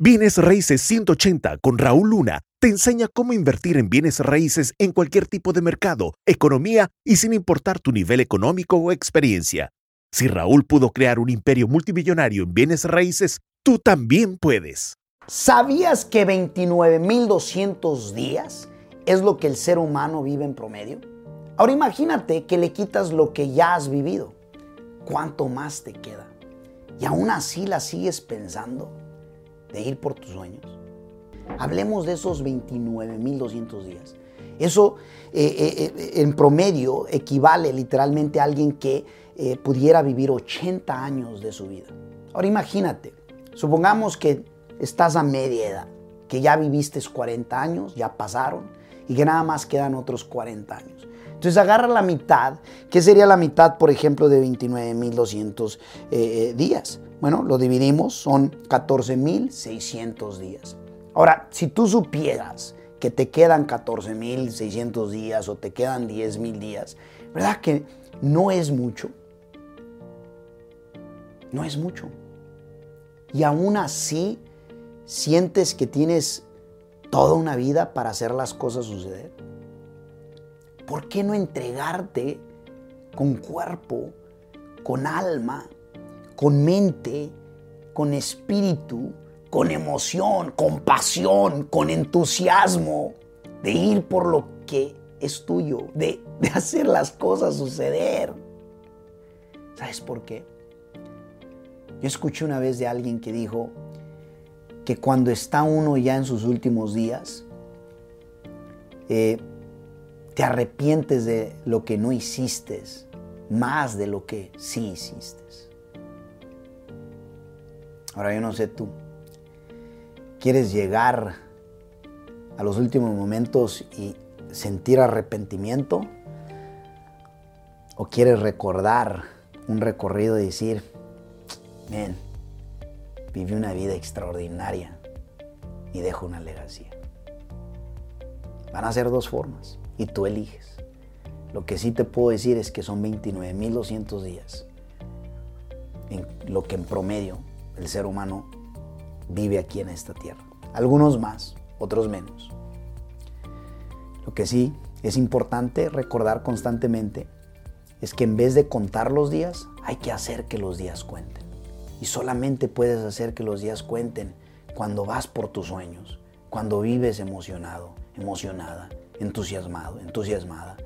Bienes Raíces 180 con Raúl Luna te enseña cómo invertir en bienes raíces en cualquier tipo de mercado, economía y sin importar tu nivel económico o experiencia. Si Raúl pudo crear un imperio multimillonario en bienes raíces, tú también puedes. ¿Sabías que 29.200 días es lo que el ser humano vive en promedio? Ahora imagínate que le quitas lo que ya has vivido. ¿Cuánto más te queda? Y aún así la sigues pensando de ir por tus sueños. Hablemos de esos 29.200 días. Eso eh, eh, eh, en promedio equivale literalmente a alguien que pudiera vivir 80 años de su vida. Ahora imagínate, supongamos que estás a media edad, que ya viviste 40 años, ya pasaron, y que nada más quedan otros 40 años. Entonces agarra la mitad, ¿qué sería la mitad, por ejemplo, de 29.200 días? Bueno, lo dividimos, son 14.600 días. Ahora, si tú supieras que te quedan 14.600 días o te quedan 10.000 días, ¿verdad que no es mucho? No es mucho. Y aún así sientes que tienes toda una vida para hacer las cosas suceder. ¿Por qué no entregarte con cuerpo, con alma, con mente, con espíritu, con emoción, con pasión, con entusiasmo, de ir por lo que es tuyo, de, hacer las cosas suceder. ¿Sabes por qué? Yo escuché una vez de alguien que dijo que cuando está uno ya en sus últimos días, eh, te arrepientes de lo que no hiciste más de lo que sí hiciste. Ahora yo no sé tú. ¿Quieres llegar a los últimos momentos y sentir arrepentimiento? ¿O quieres recordar un recorrido y decir, ven, viví una vida extraordinaria y dejo una legacía? Van a ser dos formas y tú eliges. Lo que sí te puedo decir es que son 29.200 días, en lo que en promedio el ser humano vive aquí en esta tierra. Algunos más, otros menos. Lo que sí es importante recordar constantemente es que en vez de contar los días, hay que hacer que los días cuenten. Y solamente puedes hacer que los días cuenten cuando vas por tus sueños, cuando vives emocionado, emocionada, entusiasmado, entusiasmada,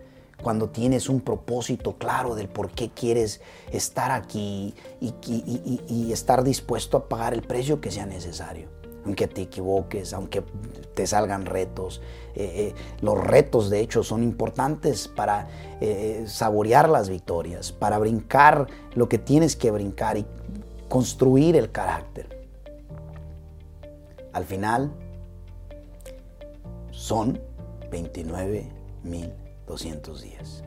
cuando tienes un propósito claro del por qué quieres estar aquí y, estar dispuesto a pagar el precio que sea necesario. Aunque te equivoques, aunque te salgan retos. Eh, eh, los retos, de hecho, son importantes para eh, saborear las victorias, para brincar lo que tienes que brincar y construir el carácter. Al final, son 29 mil 200 días.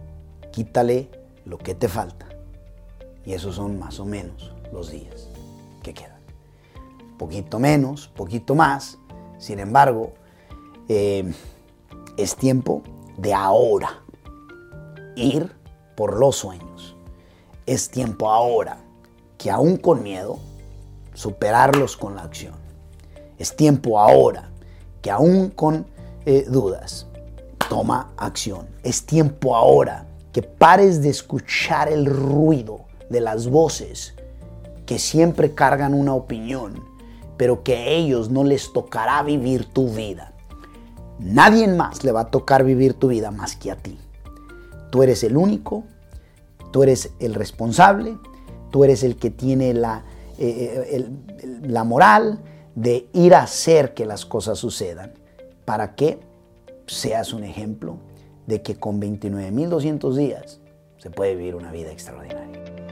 Quítale lo que te falta. Y esos son más o menos los días que quedan. Poquito menos, poquito más. Sin embargo, eh, es tiempo de ahora ir por los sueños. Es tiempo ahora que aún con miedo, superarlos con la acción. Es tiempo ahora que aún con eh, dudas, toma acción. Es tiempo ahora que pares de escuchar el ruido de las voces que siempre cargan una opinión, pero que a ellos no les tocará vivir tu vida. Nadie más le va a tocar vivir tu vida más que a ti. Tú eres el único, tú eres el responsable, tú eres el que tiene la, eh, eh, la moral de ir a hacer que las cosas sucedan. ¿Para qué? seas un ejemplo de que con 29.200 días se puede vivir una vida extraordinaria.